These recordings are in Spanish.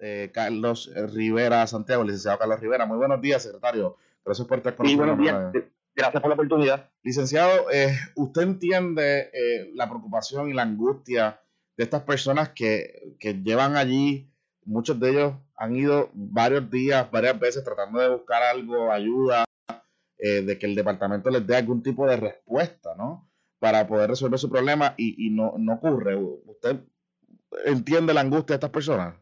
eh, Carlos Rivera Santiago, licenciado Carlos Rivera. Muy buenos días, secretario. Gracias por estar con nosotros. buenos días. Gracias por la oportunidad. Licenciado, eh, ¿usted entiende eh, la preocupación y la angustia de estas personas que, que llevan allí? Muchos de ellos han ido varios días, varias veces tratando de buscar algo, ayuda, de que el departamento les dé algún tipo de respuesta, ¿no? Para poder resolver su problema y, y no, no ocurre. ¿Usted entiende la angustia de estas personas?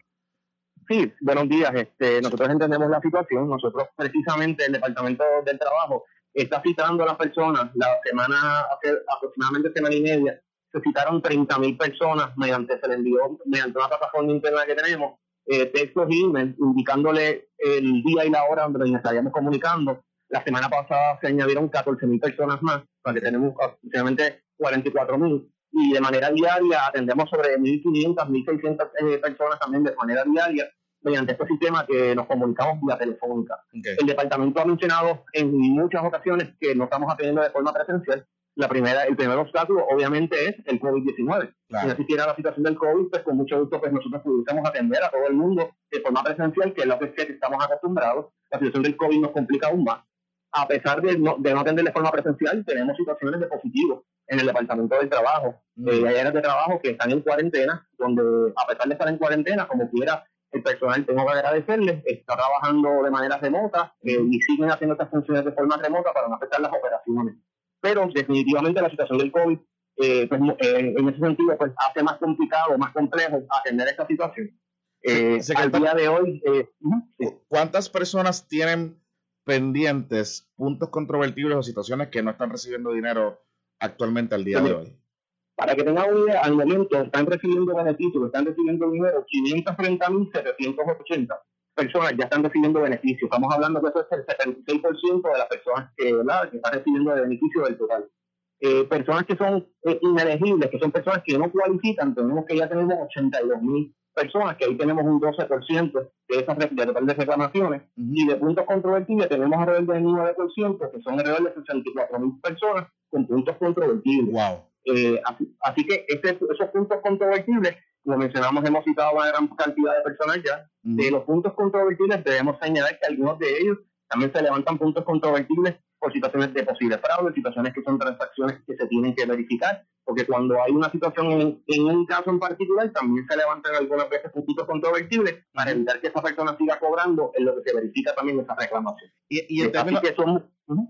Sí, buenos días. Este, nosotros entendemos la situación. Nosotros, precisamente, el Departamento del Trabajo está citando a las personas. La semana, hace aproximadamente semana y media, se citaron 30 mil personas mediante, se le envió, mediante una plataforma interna que tenemos, eh, textos y emails indicándole el día y la hora donde nos estaríamos comunicando. La semana pasada se añadieron 14 mil personas más, para que tenemos aproximadamente 44 mil y de manera diaria atendemos sobre 1.500, 1.600 eh, personas también de manera diaria mediante este sistema que nos comunicamos vía telefónica. El departamento ha mencionado en muchas ocasiones que no estamos atendiendo de forma presencial. La primera, el primer obstáculo obviamente es el COVID-19. Si no existiera la situación del COVID, pues con mucho gusto pues nosotros pudiésemos atender a todo el mundo de forma presencial, que es lo que, que estamos acostumbrados. La situación del COVID nos complica aún más. A pesar de no, de no atender de forma presencial, tenemos situaciones de positivos en el departamento del trabajo. Mm. Eh, hay áreas de trabajo que están en cuarentena, donde a pesar de estar en cuarentena, como quiera, el personal, tengo que agradecerles, está trabajando de manera remota eh, y siguen haciendo estas funciones de forma remota para no afectar las operaciones. Pero definitivamente la situación del COVID, eh, pues, eh, en ese sentido, pues hace más complicado, más complejo atender esta situación. al día de hoy, ¿cuántas personas tienen pendientes puntos controvertibles o situaciones que no están recibiendo dinero actualmente al día de hoy? Para que tengan una idea, al momento están recibiendo beneficios, están recibiendo dinero 530.780 personas ya están recibiendo beneficios. Estamos hablando que eso es el 76% de las personas que, que están recibiendo de beneficio del total. Eh, personas que son eh, inelegibles, que son personas que no cualifican, tenemos que ya tenemos 82 mil personas, que ahí tenemos un 12% de esas de total de reclamaciones, y de puntos controvertibles tenemos alrededor del 9%, que son alrededor de 64 mil personas con puntos controvertibles. Wow. Eh, así, que esos puntos controvertibles, como mencionamos, hemos citado una gran cantidad de personas ya. De los puntos controvertibles debemos señalar que algunos de ellos también se levantan puntos controvertibles por situaciones de posible fraude, situaciones que son transacciones que se tienen que verificar, porque cuando hay una situación en, un caso en particular, también se levantan algunas veces puntos controvertibles para evitar que esa persona siga cobrando en lo que se verifica también esa reclamación. Y, en, términos,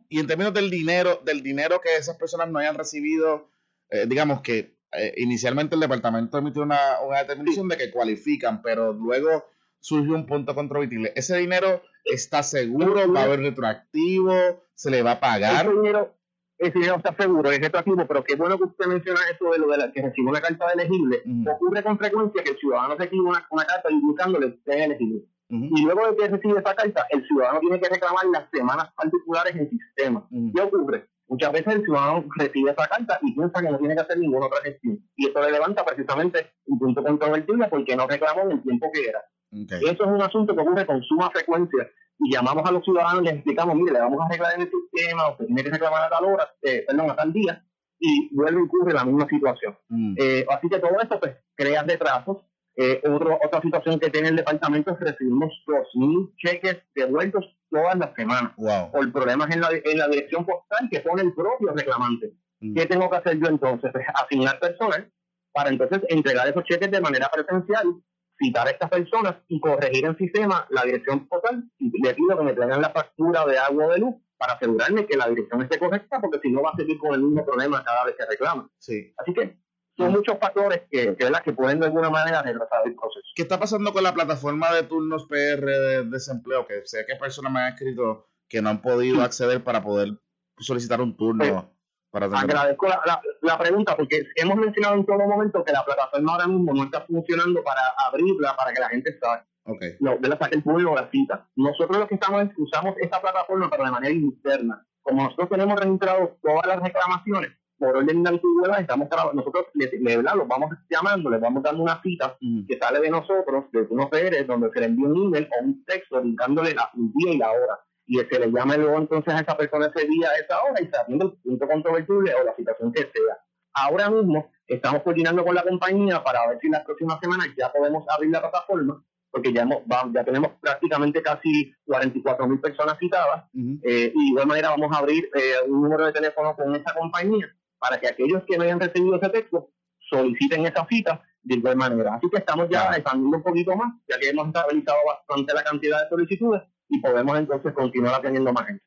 y en términos del dinero, del dinero que esas personas no hayan recibido eh, digamos que eh, inicialmente el departamento emitió una, una determinación de que cualifican, pero luego surgió un punto controvertible. ¿Ese dinero está seguro? ¿Va a haber retroactivo? ¿Se le va a pagar? Ese dinero, ese dinero está seguro, es retroactivo, pero qué bueno que usted menciona eso de lo de la que recibe una carta de elegible. Ocurre con frecuencia que el ciudadano recibe una, una carta indicándole que es elegible. Y luego de que recibe esa carta, el ciudadano tiene que reclamar las semanas particulares en el sistema. ¿Qué ocurre? Muchas veces el ciudadano recibe esa carta y piensa que no tiene que hacer ninguna otra gestión. Y esto le levanta precisamente un punto controvertible porque no reclamó en el tiempo que era. Eso es un asunto que ocurre con suma frecuencia y llamamos a los ciudadanos y les explicamos, mire, le vamos a arreglar en el sistema, usted tiene que reclamar a tal hora, eh, perdón, a tal día, y vuelve a ocurrir la misma situación. Mm. Eh, así que todo esto pues crea retrasos. Eh, otra situación que tiene el departamento es que recibimos 2.000 cheques devueltos todas las semanas por problemas en la, en la dirección postal que pone el propio reclamante. Mm. ¿Qué tengo que hacer yo entonces? Pues asignar personal para entonces entregar esos cheques de manera presencial, citar a estas personas y corregir en sistema la dirección postal y le pido que me traigan la factura de agua o de luz para asegurarme que la dirección esté correcta porque si no va a seguir con el mismo problema cada vez que reclama. Sí. Así que son muchos factores que, que, que pueden de alguna manera retrasar el proceso. ¿Qué está pasando con la plataforma de turnos PR de desempleo? Que sé que personas me han escrito que no han podido acceder para poder solicitar un turno. para agradezco la, la, pregunta porque hemos mencionado en todo momento que la plataforma ahora mismo no está funcionando para abrirla para que la gente salga. Okay. No, de la el público la cita. Nosotros lo que estamos es usamos esta plataforma pero de manera interna. Como nosotros tenemos registrado todas las reclamaciones, por orden de antigüedad, estamos nosotros le, le, los vamos llamando, les vamos dando una cita mm. que sale de nosotros, de unos PR, donde se le envía un email o un texto indicándole la, el día y la hora. Y se le llama luego entonces a esa persona ese día, a esa hora, y se atiende el punto controvertible o la situación que sea. Ahora mismo estamos coordinando con la compañía para ver si en las próximas semanas ya podemos abrir la plataforma porque ya, hemos, ya tenemos prácticamente casi 44 mil personas citadas, eh, y de igual manera vamos a abrir eh, un número de teléfono con esa compañía para que aquellos que no hayan recibido ese texto soliciten esa cita de igual manera. Así que estamos ya expandiendo un poquito más, ya que hemos estabilizado bastante la cantidad de solicitudes y podemos entonces continuar teniendo más gente.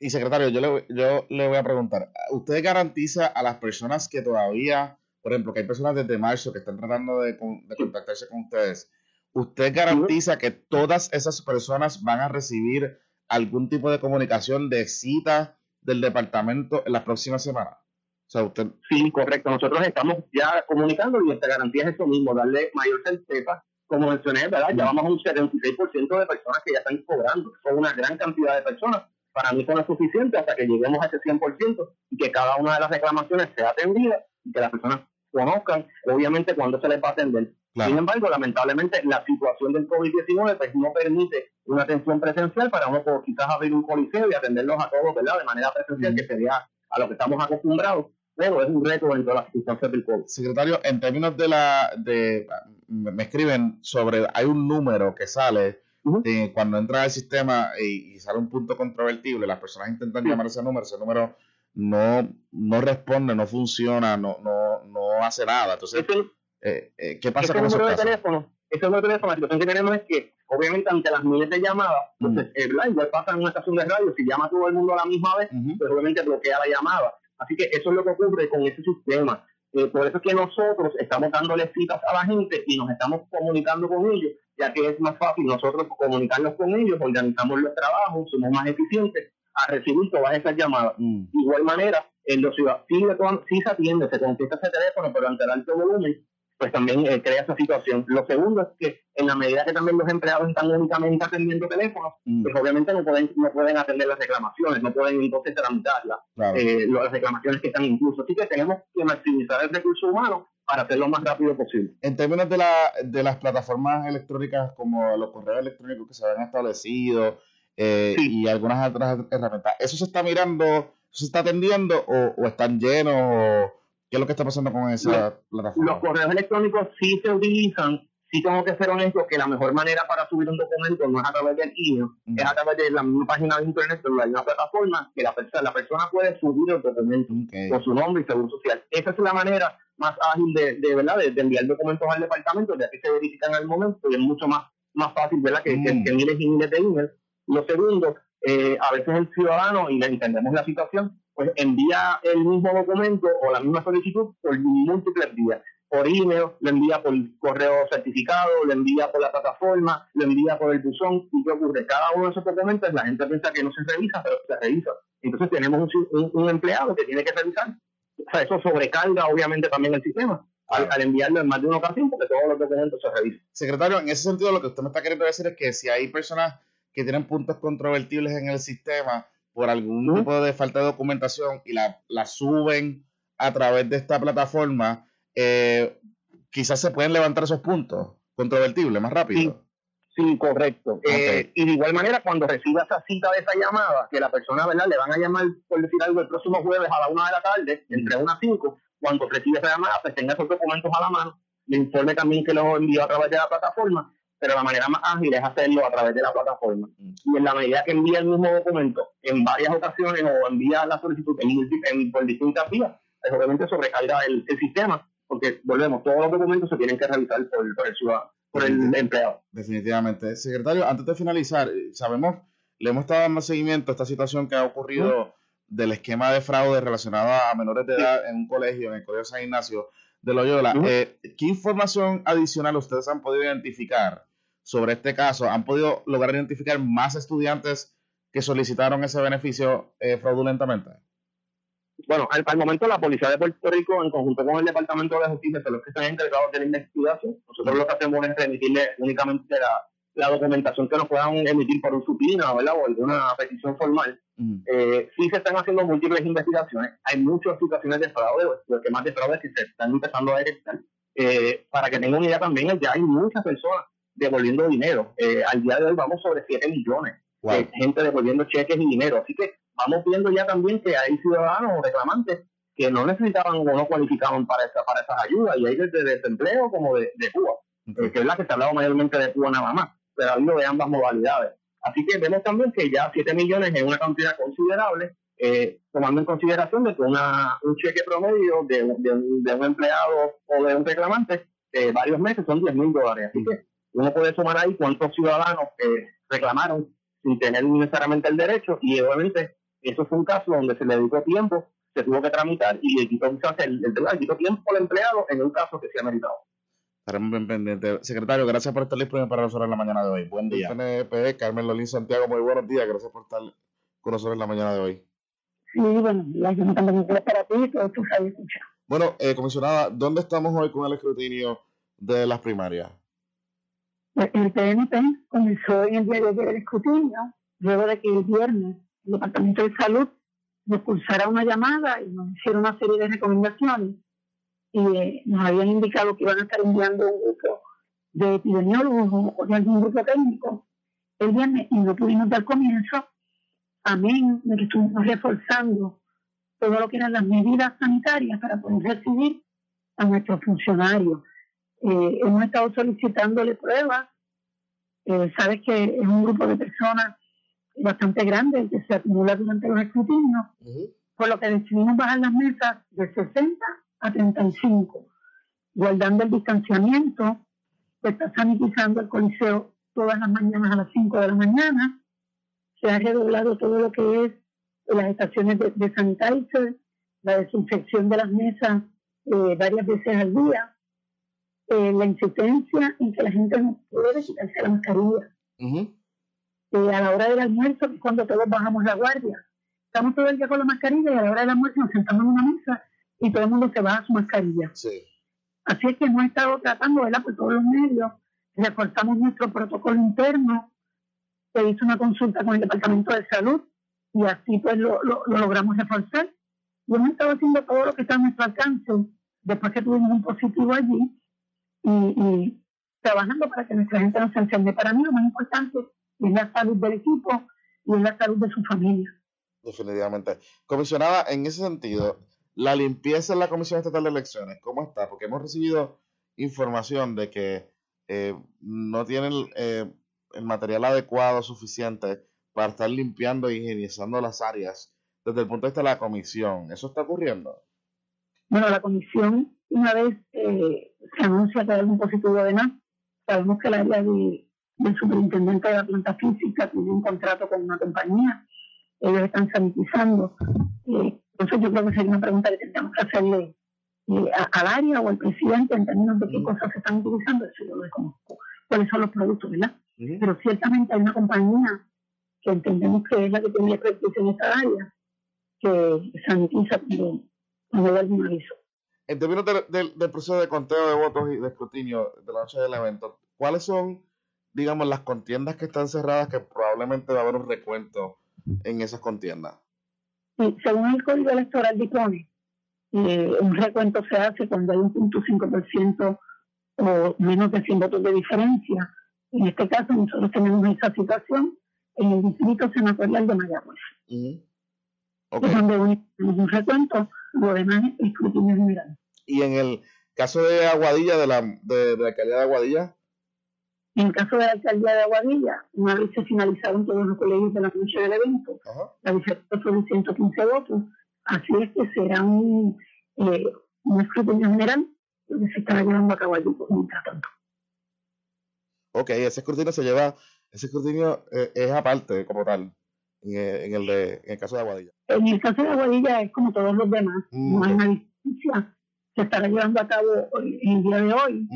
Y, secretario, yo le, yo le voy a preguntar, ¿usted garantiza a las personas que todavía, por ejemplo, que hay personas desde marzo que están tratando de, contactarse con ustedes, ¿usted garantiza que todas esas personas van a recibir algún tipo de comunicación de cita del departamento en las próximas semanas? Sí, correcto. Nosotros estamos ya comunicando y esta garantía es eso mismo, darle mayor certeza. Como mencioné, ¿verdad? Ya vamos a un 76% de personas que ya están cobrando. Son una gran cantidad de personas. Para mí eso no es suficiente hasta que lleguemos a ese 100% y que cada una de las reclamaciones sea atendida y que las personas conozcan, obviamente, cuándo se les va a atender. Sin embargo, lamentablemente, la situación del COVID-19 pues, no permite una atención presencial para uno quizás abrir un coliseo y atenderlos a todos, ¿verdad? De manera presencial, que sería a lo que estamos acostumbrados, pero es un reto dentro de las circunstancias del COVID. Secretario, en términos de la, de, me escriben sobre, hay un número que sale cuando entra al sistema y, sale un punto controvertible, las personas intentan llamar ese número, ese número no, no responde, no funciona, no, no, no hace nada. Entonces, eh, eh, ¿qué pasa con número de teléfono? Ese número de teléfono, la situación que tenemos es que, obviamente, ante las miles de llamadas, entonces, el igual pasa en una estación de radio, si llama todo el mundo a la misma vez, pues obviamente bloquea la llamada. Así que eso es lo que ocurre con ese sistema. Eh, por eso es que nosotros estamos dándole citas a la gente y nos estamos comunicando con ellos, ya que es más fácil nosotros comunicarnos con ellos, organizamos los trabajos, somos más eficientes a recibir todas esas llamadas. Mm. De igual manera, en los ciudadanos sí, se atiende, se contesta ese teléfono, pero ante el alto volumen, pues también eh, crea esa situación. Lo segundo es que en la medida que también los empleados están únicamente atendiendo teléfonos, mm. pues obviamente no pueden no pueden atender las reclamaciones, no pueden entonces tramitarlas, eh, las reclamaciones que están incluso. Así que tenemos que maximizar el recurso humano para hacerlo lo más rápido posible. En términos de, la, de las plataformas electrónicas como los correos electrónicos que se habían establecido eh, y algunas otras herramientas, ¿eso se está mirando, se está atendiendo o, o están llenos? O ¿Qué es lo que está pasando con esa plataforma? Los correos electrónicos sí se utilizan, sí tengo que ser honesto que la mejor manera para subir un documento no es a través del email, es a través de la misma página de internet, pero hay una plataforma que la persona, la persona puede subir el documento con su nombre y seguro social. Esa es la manera más ágil de, de ¿verdad? De, enviar documentos al departamento, ya que se verifican al momento y es mucho más, más fácil ¿verdad? Que, que, mm. miles y miles de emails. Lo segundo, eh, a veces el ciudadano, y le entendemos la situación, pues envía el mismo documento o la misma solicitud por múltiples vías. Por email, lo envía por correo certificado, lo envía por la plataforma, lo envía por el buzón. ¿Y qué ocurre? Cada uno de esos documentos la gente piensa que no se revisa, pero se revisa. Entonces tenemos un, empleado que tiene que revisar. O sea, eso sobrecarga obviamente también el sistema. Al, enviarlo en más de una ocasión, porque todos los documentos se revisan. Secretario, en ese sentido, lo que usted me está queriendo decir es que si hay personas que tienen puntos controvertibles en el sistema, por algún tipo de falta de documentación y la, la suben a través de esta plataforma, eh, quizás se pueden levantar esos puntos controvertibles más rápido. Sí, correcto. Eh, y de igual manera, cuando reciba esa cita de esa llamada, que la persona, ¿verdad? Le van a llamar, por decir algo, el próximo jueves a la una de la tarde, entre una a cinco, cuando reciba esa llamada, pues tenga esos documentos a la mano, le informe también que los envió a través de la plataforma pero la manera más ágil es hacerlo a través de la plataforma. Y en la medida que envía el mismo documento en varias ocasiones o envía la solicitud en, por distintas vías, pues obviamente sobrecarga el, el, sistema, porque volvemos, todos los documentos se tienen que revisar por, el ciudadano, por el empleado. Definitivamente. Secretario, antes de finalizar, sabemos, le hemos estado dando seguimiento a esta situación que ha ocurrido del esquema de fraude relacionado a menores de edad en un colegio, en el Colegio San Ignacio de Loyola. Eh, ¿Qué información adicional ustedes han podido identificar sobre este caso, ¿han podido lograr identificar más estudiantes que solicitaron ese beneficio eh, fraudulentamente? Bueno, al, momento la Policía de Puerto Rico, en conjunto con el Departamento de Justicia, son los que están encargados de la investigación. Nosotros lo que hacemos es remitirle únicamente la, documentación que nos puedan emitir por un supina o alguna petición formal. Eh, sí se están haciendo múltiples investigaciones. Hay muchas situaciones de fraude, lo que más de fraude es que se están empezando a detectar. Eh, para que tengan una idea también, ya hay muchas personas devolviendo dinero. Eh, al día de hoy vamos sobre 7 millones de gente devolviendo cheques y dinero. Así que vamos viendo ya también que hay ciudadanos o reclamantes que no necesitaban o no cualificaban para, esa, para esas ayudas, y hay desde desempleo como de, de Cuba. que es la que se ha hablado mayormente de Cuba nada más, pero ha habido de ambas modalidades. Así que vemos también que ya 7 millones es una cantidad considerable, eh, tomando en consideración de que una, un cheque promedio de, de, un empleado o de un reclamante de varios meses son 10 mil dólares. Así que uno puede sumar ahí cuántos ciudadanos eh, reclamaron sin tener necesariamente el derecho y obviamente eso fue un caso donde se le dedicó tiempo, se tuvo que tramitar y le quitó, el, el tribunal quitó tiempo al empleado en un caso que se ha meritado. Estaremos bien pendientes. Secretario, gracias por estar disponible para nosotros en la mañana de hoy. Buen día. PNP, Carmen Lolín Santiago, muy buenos días. Gracias por estar con nosotros en la mañana de hoy. Sí, bueno, yo también para ti, todo tú sabes escuchar. Bueno, eh, comisionada, ¿dónde estamos hoy con el escrutinio de las primarias? El PNP comenzó en el día de ayer el escrutinio, luego de que el viernes el Departamento de Salud nos pulsara una llamada y nos hiciera una serie de recomendaciones y eh, nos habían indicado que iban a estar enviando un grupo de epidemiólogos o de algún grupo técnico el viernes y no pudimos dar comienzo, amén de que estuvimos reforzando todo lo que eran las medidas sanitarias para poder recibir a nuestros funcionarios. Eh, hemos estado solicitándole pruebas. Eh, sabes que es un grupo de personas bastante grande que se acumula durante los escrutinios, por lo que decidimos bajar las mesas de 60 a 35, guardando el distanciamiento, se está sanitizando el coliseo todas las mañanas a las 5 de la mañana, se ha redoblado todo lo que es las estaciones de, de sanitizer, la desinfección de las mesas eh, varias veces al día, eh, la insistencia en que la gente no puede quitarse la mascarilla. Eh, a la hora del almuerzo, cuando todos bajamos la guardia, estamos todo el día con la mascarilla y a la hora del almuerzo nos sentamos en una mesa y todo el mundo se baja su mascarilla. Así es que hemos estado tratando, ¿verdad? Por todos los medios, reforzamos nuestro protocolo interno, se hizo una consulta con el Departamento de Salud y así pues lo, logramos reforzar. Y hemos estado haciendo todo lo que está a nuestro alcance después que tuvimos un positivo allí y, trabajando para que nuestra gente no se enferme. Para mí lo más importante es la salud del equipo y es la salud de su familia. Definitivamente. Comisionada, en ese sentido, la limpieza en la Comisión Estatal de Elecciones, ¿cómo está? Porque hemos recibido información de que eh, no tienen eh, el material adecuado suficiente para estar limpiando e higienizando las áreas desde el punto de vista de la comisión. ¿Eso está ocurriendo? Bueno, la comisión, una vez eh, se anuncia que hay un positivo de más, sabemos que el área de, del superintendente de la planta física tiene un contrato con una compañía, ellos están sanitizando. Eh, entonces yo creo que sería una pregunta que tendríamos que hacerle eh, al área o al presidente en términos de qué cosas se están utilizando, eso yo lo desconozco, cuáles son los productos, ¿verdad? Pero ciertamente hay una compañía que entendemos que es la que tiene expertise en esta área, que sanitiza cuando, hay algún aviso. En términos del proceso de conteo de votos y de escrutinio de la noche del evento, ¿cuáles son, digamos, las contiendas que están cerradas que probablemente va a haber un recuento en esas contiendas? Sí, según el Código Electoral dispone, eh, un recuento se hace cuando hay un punto 5% o menos de 100 votos de diferencia. En este caso, nosotros tenemos esa situación en el distrito senatorial de Mayagüez. Es donde tenemos un recuento, lo demás es escrutinio general. ¿Y en el caso de Aguadilla, de la, de, de la alcaldía de Aguadilla? En el caso de la alcaldía de Aguadilla, una vez se finalizaron todos los colegios de la noche del evento, la diferencia fue de 115 votos, así es que será un, eh, un escrutinio general que se estará llevando a cabo allí mientras tanto. Ok, ese escrutinio se lleva, ese escrutinio eh, es aparte como tal, en, eh, en, el de, en el caso de Aguadilla. En el caso de Aguadilla es como todos los demás, mm, no hay una distancia, se estará llevando a cabo en el día de hoy.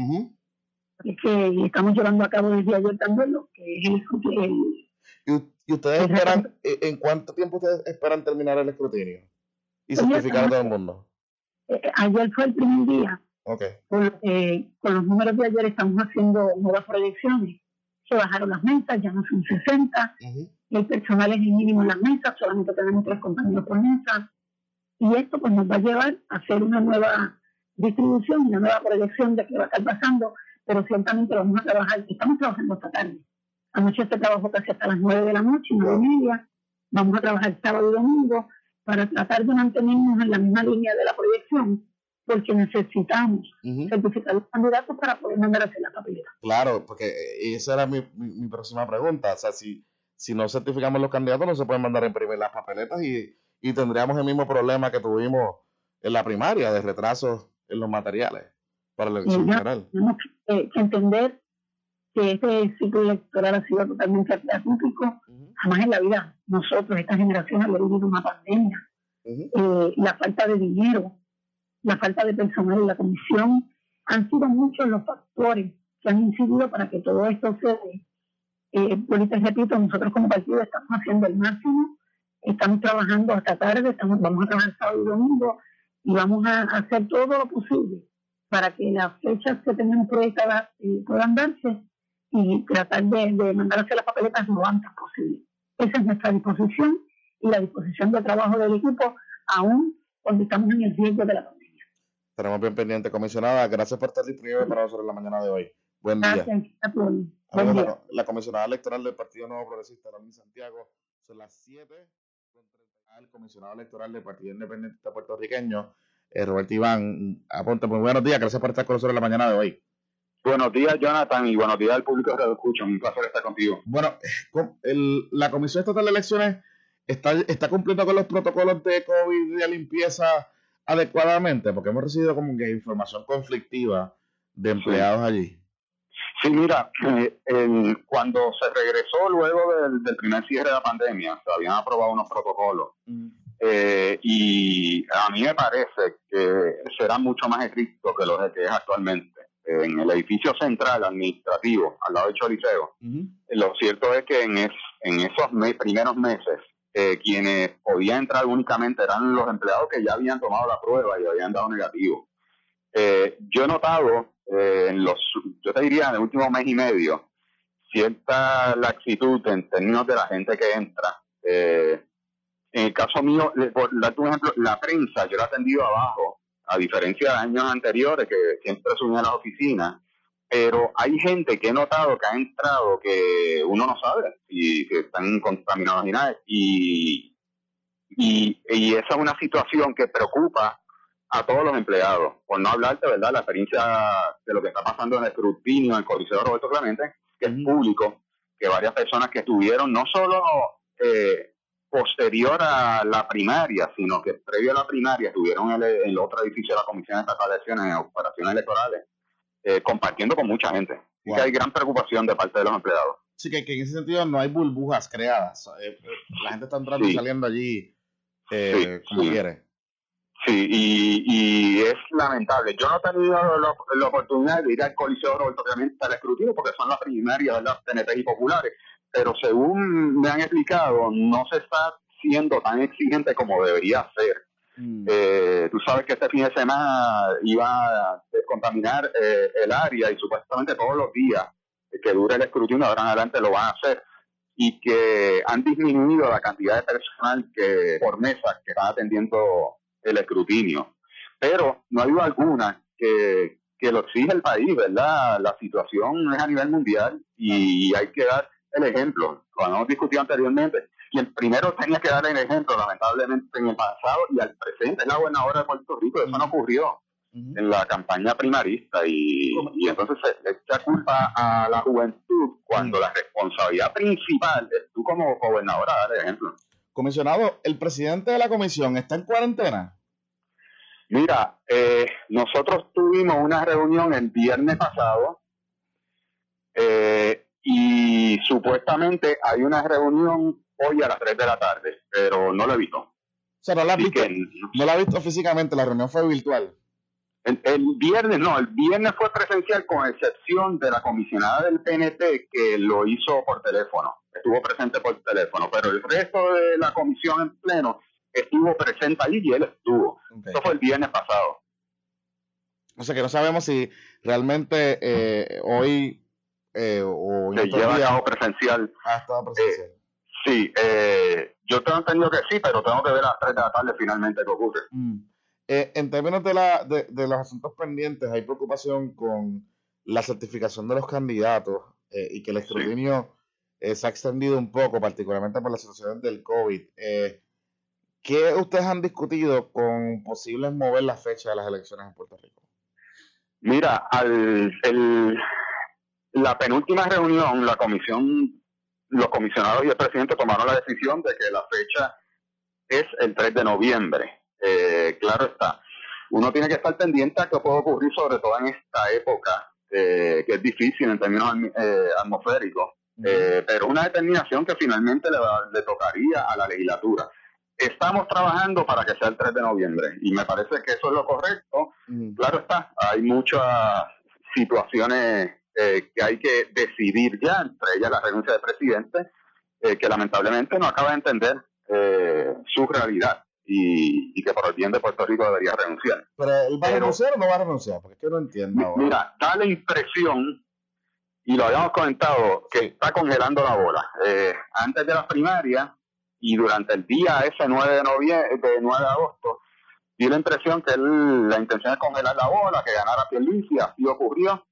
Es que estamos llevando a cabo desde ayer también lo que es el, ¿Y, ustedes esperan, en cuánto tiempo ustedes esperan terminar el escrutinio? Y certificar a todo el mundo. Eh, ayer fue el primer día. Okay. Con, eh, con los números de ayer estamos haciendo nuevas proyecciones. Se bajaron las mesas, ya no son 60. El personal es el mínimo en las mesas, solamente tenemos tres compañeros por mesa. Y esto pues nos va a llevar a hacer una nueva distribución, una nueva proyección de qué va a estar pasando, pero ciertamente vamos a trabajar, estamos trabajando esta tarde. Anoche se trabajó casi hasta las 9 de la noche, nueve y media. Vamos a trabajar sábado y domingo para tratar de mantenernos en la misma línea de la proyección porque necesitamos certificar los candidatos para poder mandar a hacer la papeleta. Claro, porque eh, esa era mi, mi, próxima pregunta. O sea, si, si no certificamos los candidatos, no se pueden mandar a imprimir las papeletas y, y tendríamos el mismo problema que tuvimos en la primaria de retrasos en los materiales para la elección general. Tenemos que, entender que este ciclo electoral ha sido totalmente atípico. Jamás en la vida nosotros, esta generación, ha vivido una pandemia. Eh, la falta de dinero, la falta de personal en la comisión, han sido muchos los factores que han incidido para que todo esto se dé. Eh, repito, nosotros como partido estamos haciendo el máximo, estamos trabajando hasta tarde, estamos, vamos a trabajar sábado y domingo y vamos a, hacer todo lo posible para que las fechas que tenemos proyectadas eh, puedan darse y tratar de, de mandar hacer las papeletas lo antes posible. Esa es nuestra disposición y la disposición de trabajo del equipo, aún cuando estamos en el riesgo de la pandemia. Tenemos bien pendiente, comisionada. Gracias por estar disponible para nosotros en la mañana de hoy. Buen día. Gracias. Buen día. La, comisionada electoral del Partido Nuevo Progresista, Ramón Santiago, son las 7 el comisionado electoral del Partido Independiente Puertorriqueño, eh, Roberto Iván. Aponte, muy buenos días, gracias por estar con nosotros en la mañana de hoy. Buenos días, Jonathan, y buenos días al público que lo escucha. Un placer estar contigo. Bueno, el, la Comisión Estatal de Elecciones está, está cumpliendo con los protocolos de COVID y de limpieza adecuadamente, porque hemos recibido como que información conflictiva de empleados allí. Sí, mira, eh, cuando se regresó luego del, primer cierre de la pandemia, se habían aprobado unos protocolos mm. eh, y a mí me parece que serán mucho más estrictos que los que es actualmente. En el edificio central administrativo, al lado del Choliseo, lo cierto es que en, en esos primeros meses, eh, quienes podían entrar únicamente eran los empleados que ya habían tomado la prueba y habían dado negativo. yo he notado eh, en los, yo te diría, en el último mes y medio, cierta laxitud en términos de la gente que entra. Eh, en el caso mío, por darte un ejemplo, la prensa yo la he atendido abajo, a diferencia de años anteriores que siempre subía a las oficinas, pero hay gente que he notado que ha entrado que uno no sabe y que están contaminados y nada, y, y, y esa es una situación que preocupa a todos los empleados, por no hablarte, ¿verdad?, la experiencia de lo que está pasando en el escrutinio en el Coliseo Roberto Clemente, que es público, que varias personas que estuvieron no solo eh, posterior a la primaria, sino que previo a la primaria estuvieron en el, otro edificio de la Comisión Estatal de Elecciones en operaciones electorales, eh, compartiendo con mucha gente. Y que hay gran preocupación de parte de los empleados. Sí, que, en ese sentido no hay burbujas creadas. Eh, la gente está entrando y saliendo allí como quiere. Sí, y, es lamentable. Yo no he tenido la, oportunidad de ir al Coliseo Roberto Clemente al escrutinio porque son las primarias de las TNT y populares, pero según me han explicado, no se está siendo tan exigente como debería ser. Mm. Eh, tú sabes que este fin de semana iba a descontaminar eh, el área y supuestamente todos los días que dure el escrutinio, ahora en adelante lo van a hacer y que han disminuido la cantidad de personal que por mesa que están atendiendo el escrutinio. Pero no hay duda alguna que, que lo exige el país, ¿verdad? La situación es a nivel mundial y hay que dar el ejemplo. Como hemos discutido anteriormente, y el primero tenía que dar el ejemplo, lamentablemente, en el pasado y al presente, es la gobernadora de Puerto Rico. Eso no ocurrió en la campaña primarista y, y entonces se echa culpa a la juventud cuando la responsabilidad principal es tú como gobernadora dar el ejemplo. Comisionado, ¿el presidente de la comisión está en cuarentena? Mira, eh, nosotros tuvimos una reunión el viernes pasado eh, y supuestamente hay una reunión hoy a las 3 de la tarde, pero no la he visto. O sea, no la, visto, no la he visto físicamente, la reunión fue virtual. El, el, viernes, no, el viernes fue presencial con excepción de la comisionada del PNT que lo hizo por teléfono estuvo presente por teléfono, pero el resto de la comisión en pleno estuvo presente allí y él estuvo. Eso fue el viernes pasado. O sea que no sabemos si realmente eh, hoy eh, o se lleva a presencial. Ah, presencial. Eh, sí, eh, yo tengo entendido que sí, pero tengo que ver a las 3 de la tarde finalmente qué ocurre. Mm. en términos de, la, de, de, los asuntos pendientes, hay preocupación con la certificación de los candidatos y que el escrutinio eh, se ha extendido un poco, particularmente por las situaciones del COVID. Eh, ¿qué ustedes han discutido con posibles mover la fecha de las elecciones en Puerto Rico? Mira, al, la penúltima reunión, la comisión, los comisionados y el presidente tomaron la decisión de que la fecha es el 3 de noviembre. Eh, claro está, uno tiene que estar pendiente a qué puede ocurrir, sobre todo en esta época, eh, que es difícil en términos eh, atmosféricos, eh, pero una determinación que finalmente le, le tocaría a la legislatura. Estamos trabajando para que sea el 3 de noviembre y me parece que eso es lo correcto. Claro está, hay muchas situaciones eh, que hay que decidir ya, entre ellas la renuncia del presidente, eh, que lamentablemente no acaba de entender eh, su realidad y, que por el bien de Puerto Rico debería renunciar. ¿Pero él va a renunciar o no va a renunciar? Porque es que no entiendo. Mira, da la impresión, y lo habíamos comentado, que está congelando la bola. antes de las primarias y durante el día ese 9 de, noviembre, de 9 de agosto, dio la impresión que él, la intención es congelar la bola, que ganara Pierluisi, así ocurrió.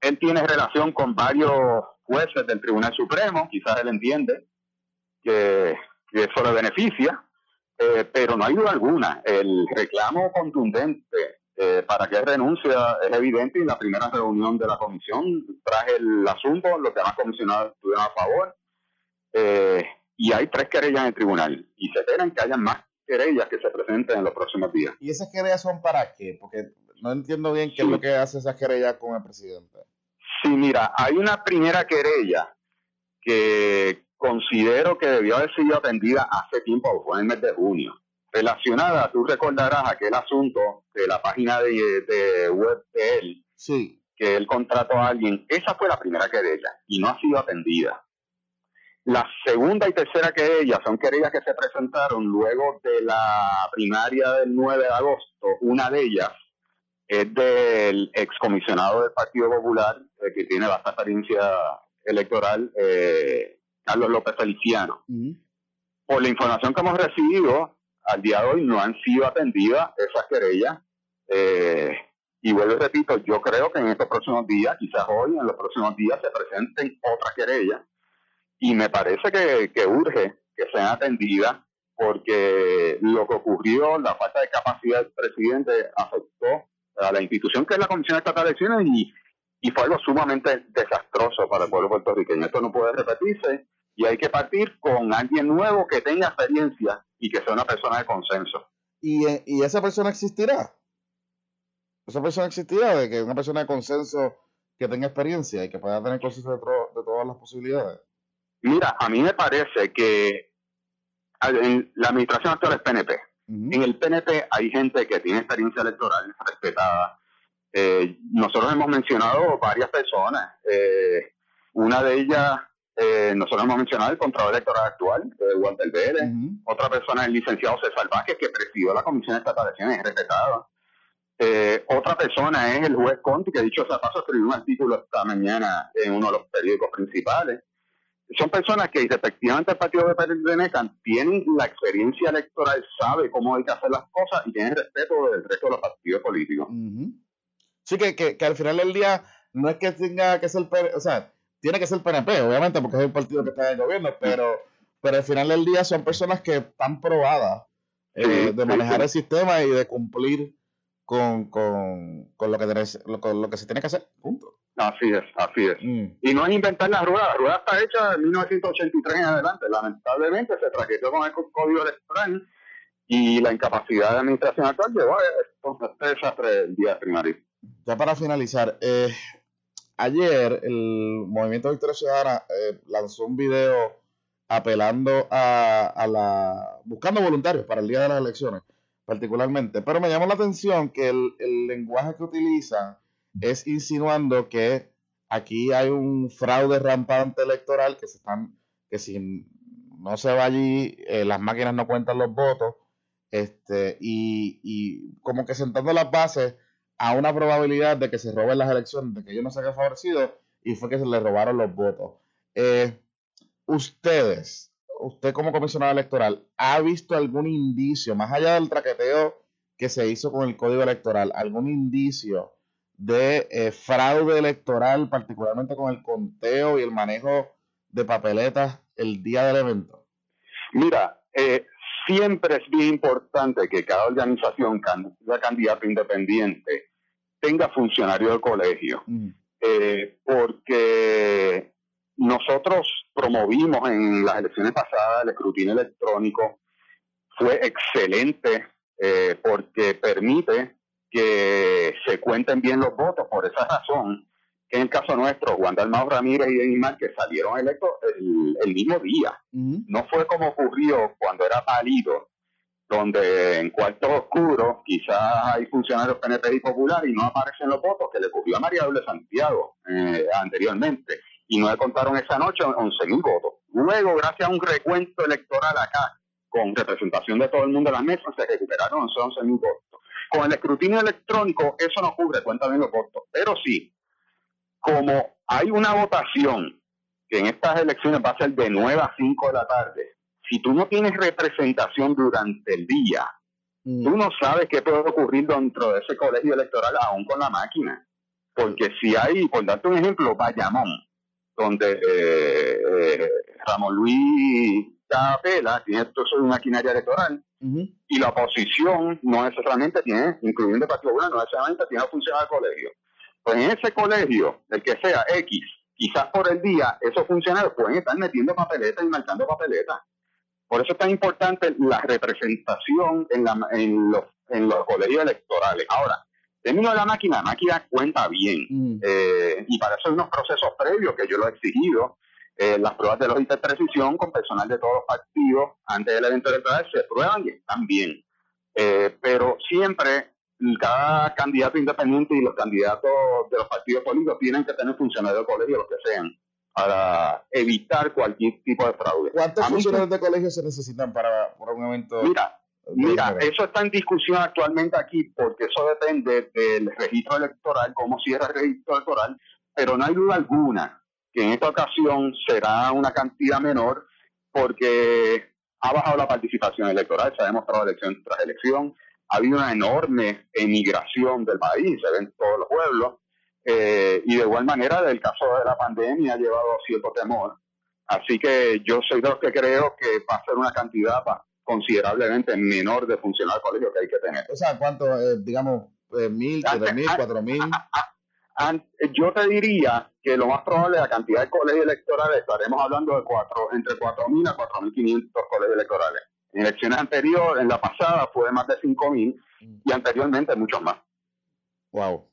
Él tiene relación con varios jueces del Tribunal Supremo, quizás él entiende que, eso le beneficia, eh, pero no hay duda alguna. El reclamo contundente eh, para que él renuncie es evidente y en la primera reunión de la comisión traje el asunto, los demás comisionados estuvieron a favor. Eh, y hay tres querellas en el tribunal y se esperan que haya más querellas que se presenten en los próximos días. ¿Y esas querellas son para qué? Porque no entiendo bien qué es lo que hace esa querella con el presidente. Sí, mira, hay una primera querella que considero que debió haber sido atendida hace tiempo, fue en el mes de junio. Relacionada, tú recordarás aquel asunto de la página de, web de él, sí. que él contrató a alguien. Esa fue la primera querella y no ha sido atendida. La segunda y tercera querella son querellas que se presentaron luego de la primaria del 9 de agosto. Una de ellas es del excomisionado del Partido Popular, eh, que tiene bastante experiencia electoral, eh, Carlos López Feliciano. Por la información que hemos recibido, al día de hoy no han sido atendidas esas querellas. Eh, y vuelvo y repito, yo creo que en estos próximos días, quizás hoy, en los próximos días, se presenten otras querellas. Y me parece que, que urge que sean atendidas porque lo que ocurrió, la falta de capacidad del presidente afectó a la institución que es la Comisión Estatal de Elecciones y, y fue algo sumamente desastroso para el pueblo puertorriqueño. Esto no puede repetirse y hay que partir con alguien nuevo que tenga experiencia y que sea una persona de consenso. ¿Y, y esa persona existirá? ¿Esa persona existirá de que una persona de consenso que tenga experiencia y que pueda tener consenso de, de todas las posibilidades? Mira, a mí me parece que en la administración actual es PNP. En el PNP hay gente que tiene experiencia electoral respetada. Eh, nosotros hemos mencionado varias personas. Eh, una de ellas, eh, nosotros hemos mencionado el Contralor Electoral actual, Walter Vélez. Otra persona es el licenciado César Vázquez, que presidió la Comisión de Estatal de Elecciones, respetada. otra persona es el juez Conti, que dicho sea paso, escribió un artículo esta mañana en uno de los periódicos principales son personas que respectivamente el partido de pertenezcan tienen la experiencia electoral, sabe cómo hay que hacer las cosas y tienen respeto del resto de los partidos políticos. Sí, que, que, al final del día no es que tenga que ser, o sea, tiene que ser PNP, obviamente, porque es el partido que está en el gobierno, pero, pero al final del día son personas que están probadas eh, de manejar el sistema y de cumplir con, con, con, lo que con lo que se tiene que hacer, punto. Así es, así es. Mm. Y no es inventar la rueda, la rueda está hecha en 1983 en adelante. Lamentablemente se traqueteó con el código electoral y la incapacidad de administración actual llevó a este desastre el día primario. Ya para finalizar, eh, ayer el Movimiento Victoria Ciudadana eh, lanzó un video apelando a, a, la. buscando voluntarios para el día de las elecciones, particularmente. Pero me llamó la atención que el, el lenguaje que utilizan es insinuando que aquí hay un fraude rampante electoral, que se están, que si no se va allí, eh, las máquinas no cuentan los votos, este, y, y como que sentando las bases a una probabilidad de que se roben las elecciones, de que ellos no hayan favorecido, y fue que se les robaron los votos. Eh, ustedes, usted como comisionado electoral, ¿ha visto algún indicio, más allá del traqueteo que se hizo con el código electoral, algún indicio de eh, fraude electoral, particularmente con el conteo y el manejo de papeletas el día del evento? Mira, eh, siempre es bien importante que cada organización, cada candidato independiente, tenga funcionario de colegio, eh, porque nosotros promovimos en las elecciones pasadas el escrutinio electrónico, fue excelente eh, porque permite que se cuenten bien los votos. Por esa razón, que en el caso nuestro, Juan Dalmao Ramírez y Denis que salieron electos el, mismo día. No fue como ocurrió cuando era pálido, donde en cuartos oscuros quizás hay funcionarios PNP y Popular y no aparecen los votos, que le ocurrió a María Doble Santiago eh, anteriormente. Y no le contaron esa noche 11.000 votos. Luego, gracias a un recuento electoral acá, con representación de todo el mundo en las mesas, se recuperaron 11.000 votos. Con el escrutinio electrónico, eso no cubre, cuenta bien los votos. Pero sí, como hay una votación que en estas elecciones va a ser de 9 a 5 de la tarde, si tú no tienes representación durante el día, mm. tú no sabes qué puede ocurrir dentro de ese colegio electoral aún con la máquina. Porque si hay, por darte un ejemplo, Bayamón, donde eh, eh, Ramón Luis Capela tiene todo su maquinaria electoral y la oposición no necesariamente tiene, incluyendo el Partido Popular, no necesariamente tiene funcionar el colegio. Pues en ese colegio, el que sea X, quizás por el día, esos funcionarios pueden estar metiendo papeletas y marcando papeletas. Por eso es tan importante la representación en, la, en, los, en los colegios electorales. Ahora, término de la máquina, la máquina cuenta bien. Mm. Eh, y para eso hay unos procesos previos que yo lo he exigido. Eh, las pruebas de lógica de precisión con personal de todos los partidos antes del evento electoral se prueban y están bien. Eh, pero siempre cada candidato independiente y los candidatos de los partidos políticos tienen que tener funcionarios de colegio, lo que sean, para evitar cualquier tipo de fraude. ¿Cuántos funcionarios de colegio se necesitan para, un evento? Mira, mira, eso está en discusión actualmente aquí porque eso depende del registro electoral, cómo cierra el registro electoral, pero no hay duda alguna que en esta ocasión será una cantidad menor porque ha bajado la participación electoral, se ha demostrado elección tras elección, ha habido una enorme emigración del país, se ven todos los pueblos, eh, y de igual manera el caso de la pandemia ha llevado cierto temor. Así que yo soy de los que creo que va a ser una cantidad considerablemente menor de funcionarios colegio que hay que tener. O sea, ¿cuánto, eh, digamos, eh, mil, tres mil, cuatro mil? Yo te diría que lo más probable, la cantidad de colegios electorales, estaremos hablando de cuatro, entre cuatro mil a cuatro mil quinientos colegios electorales. En elecciones anteriores, en la pasada, fue más de 5.000 y anteriormente muchos más. Wow.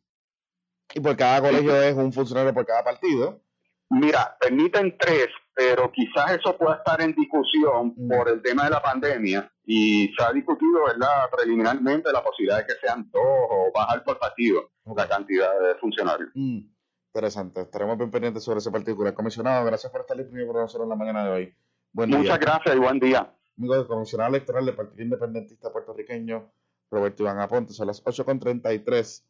¿Y por cada colegio es un funcionario por cada partido? Mira, permiten tres, pero quizás eso pueda estar en discusión mm. por el tema de la pandemia y se ha discutido, ¿verdad?, preliminarmente la posibilidad de que sean dos o bajar por partido la cantidad de funcionarios. Mm. Interesante. Estaremos bien pendientes sobre ese particular. Comisionado, gracias por estar disponible con nosotros en la mañana de hoy. Muchas gracias y buen día amigo del comisionado electoral del Partido Independentista Puertorriqueño, Roberto Iván Aponte. Son las 8.33